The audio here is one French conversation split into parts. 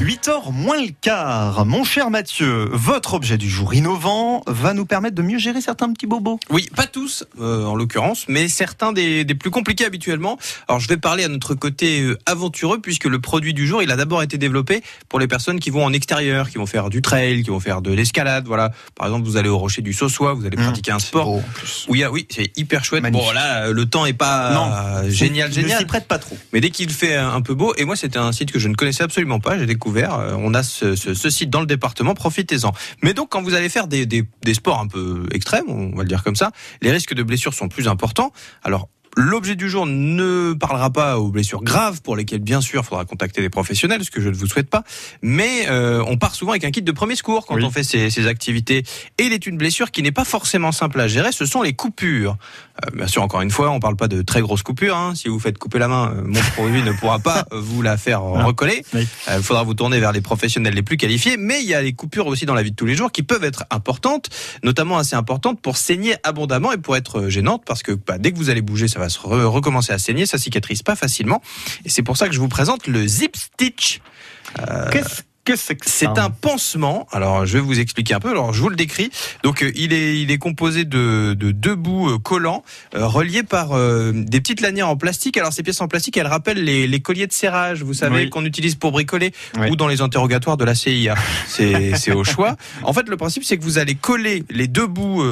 8h moins le quart. Mon cher Mathieu, votre objet du jour innovant va nous permettre de mieux gérer certains petits bobos. Oui, pas tous euh, en l'occurrence, mais certains des, des, plus compliqués habituellement. Alors je vais parler à notre côté euh, aventureux puisque le produit du jour, il a d'abord été développé pour les personnes qui vont en extérieur, qui vont faire du trail, qui vont faire de l'escalade. Voilà, par exemple, vous allez au rocher du Sossois, vous allez Mmh, pratiquer un sport. beau, Oui, ah oui, c'est hyper chouette. Magnifique. Bon là, le temps est pas Non. euh, génial, Ne génial. s'y prête pas trop. Mais dès qu'il fait un peu beau, et moi c'était un site que je ne connaissais absolument pas, j'ai découvert, euh, on a ce, site dans le département, profitez-en. Mais donc quand vous allez faire des, des, des sports un peu extrêmes, on va le dire comme ça, les risques de blessures sont plus importants. Alors L'objet du jour ne parlera pas aux blessures graves pour lesquelles bien sûr il faudra contacter des professionnels, ce que je ne vous souhaite pas. Mais euh, on part souvent avec un kit de premier secours quand Oui. on fait ces, ces activités. Et il est une blessure qui n'est pas forcément simple à gérer, ce sont les coupures. Euh, bien sûr, encore une fois, on parle pas de très grosses coupures. Hein. Si vous faites couper la main, euh, mon produit ne pourra pas vous la faire Ah. recoller. Oui. Euh, Il faudra vous tourner vers les professionnels les plus qualifiés. Mais il y a les coupures aussi dans la vie de tous les jours qui peuvent être importantes, notamment assez importantes pour saigner abondamment et pour être euh, gênantes parce que bah, dès que vous allez bouger, ça va se re- recommencer à saigner, ça cicatrise pas facilement. Et c'est pour ça que je vous présente le Zip Stitch. Qu'est-ce que c'est que ça C'est un pansement. Alors, je vais vous expliquer un peu. Alors, je vous le décris. Donc, euh, il est, il est composé de, de deux bouts euh, collants euh, reliés par des petites lanières en plastique. Alors, ces pièces en plastique, elles rappellent les, les colliers de serrage, vous savez, Oui. qu'on utilise pour bricoler Oui. ou dans les interrogatoires de la CIA. C'est, au choix. En fait, le principe, c'est que vous allez coller les deux bouts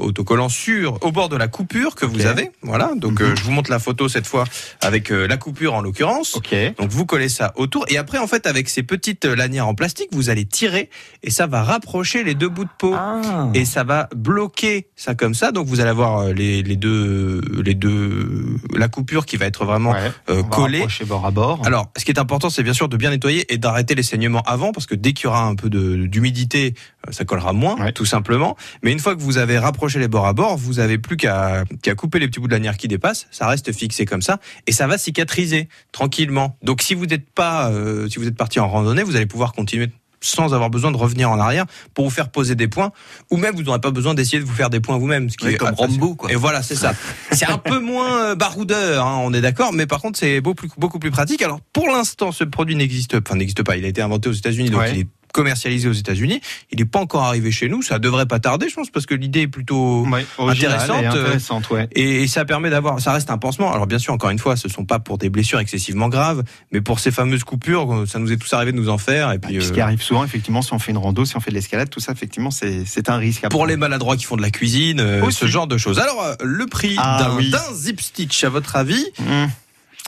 autocollants sur au bord de la coupure que vous avez. Voilà. Donc, Mhm. je vous montre la photo cette fois avec la coupure en l'occurrence. Ok. Donc vous collez ça autour et après en fait avec ces petites lanières en plastique vous allez tirer et ça va rapprocher les deux bouts de peau Ah. et ça va bloquer ça comme ça donc vous allez avoir euh, les, les deux les deux la coupure qui va être vraiment Ouais. euh, collée. bord à bord. Alors, ce qui est important, c'est bien sûr de bien nettoyer et d'arrêter les saignements avant, parce que dès qu'il y aura un peu d'humidité, euh, ça collera moins, Ouais. tout simplement. Mais une fois que vous avez rapproché les bords à bord, vous avez plus qu'à qu'à couper les petits bouts de lanière qui dépassent. Ça reste fixé comme ça et ça va cicatriser tranquillement. Donc, si vous n'êtes pas, euh, si vous êtes parti en randonnée, vous allez pouvoir continuer sans avoir besoin de revenir en arrière pour vous faire poser des points ou même vous n'aurez pas besoin d'essayer de vous faire des points vous-même ce qui Oui, est comme. Rambo, quoi. et voilà c'est ça c'est un peu moins euh, baroudeur hein, on est d'accord mais par contre c'est beaucoup plus, beaucoup plus pratique alors pour l'instant ce produit n'existe enfin n'existe pas il a été inventé aux États-Unis donc Ouais. il est commercialisé aux États-Unis il n'est pas encore arrivé chez nous ça devrait pas tarder je pense parce que l'idée est plutôt Ouais, intéressante, et euh, intéressante, ouais. et, et ça permet d'avoir, ça reste un pansement. Alors bien sûr, encore une fois, ce sont pas pour des blessures excessivement graves, mais pour ces fameuses coupures, euh, ça nous est tous arrivé de nous en faire. Et puis, Puis ce euh, qui arrive souvent, effectivement, si on fait une rando, si on fait de l'escalade, tout ça, effectivement, c'est un risque. pour les maladroits qui font de la cuisine, Aussi. ce genre de choses. Alors, le prix Ah, d'un oui. zip stitch, à votre avis Hum.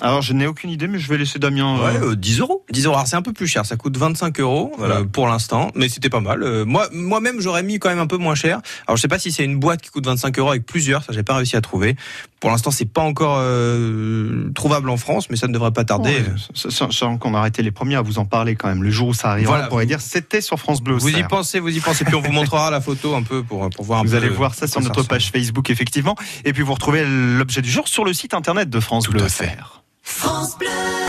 Alors, je n'ai aucune idée, mais je vais laisser Damien. euh, Ouais, euh, 10 euros. 10 euros. Alors, c'est un peu plus cher. Ça coûte 25 euros Voilà. euh, pour l'instant, mais c'était pas mal. Euh, moi, moi-même, j'aurais mis quand même un peu moins cher. Alors, je sais pas si c'est une boîte qui coûte 25 euros avec plusieurs. Ça, j'ai pas réussi à trouver. Pour l'instant, c'est pas encore euh, trouvable en France, mais ça ne devrait pas tarder. Ouais, sa- sa- Sachant qu'on a été les premiers à vous en parler quand même. Le jour où ça arrivera, Voilà. on pourrait dire c'était sur France Bleu. Vous y pensez, vous y pensez, puis on vous montrera la photo un peu pour, pour voir un Vous peu. allez voir ça sur notre page Facebook, effectivement. Et puis vous retrouvez l'objet du jour sur le site internet de France Tout Bleu. à fait. Cerf. France Bleu.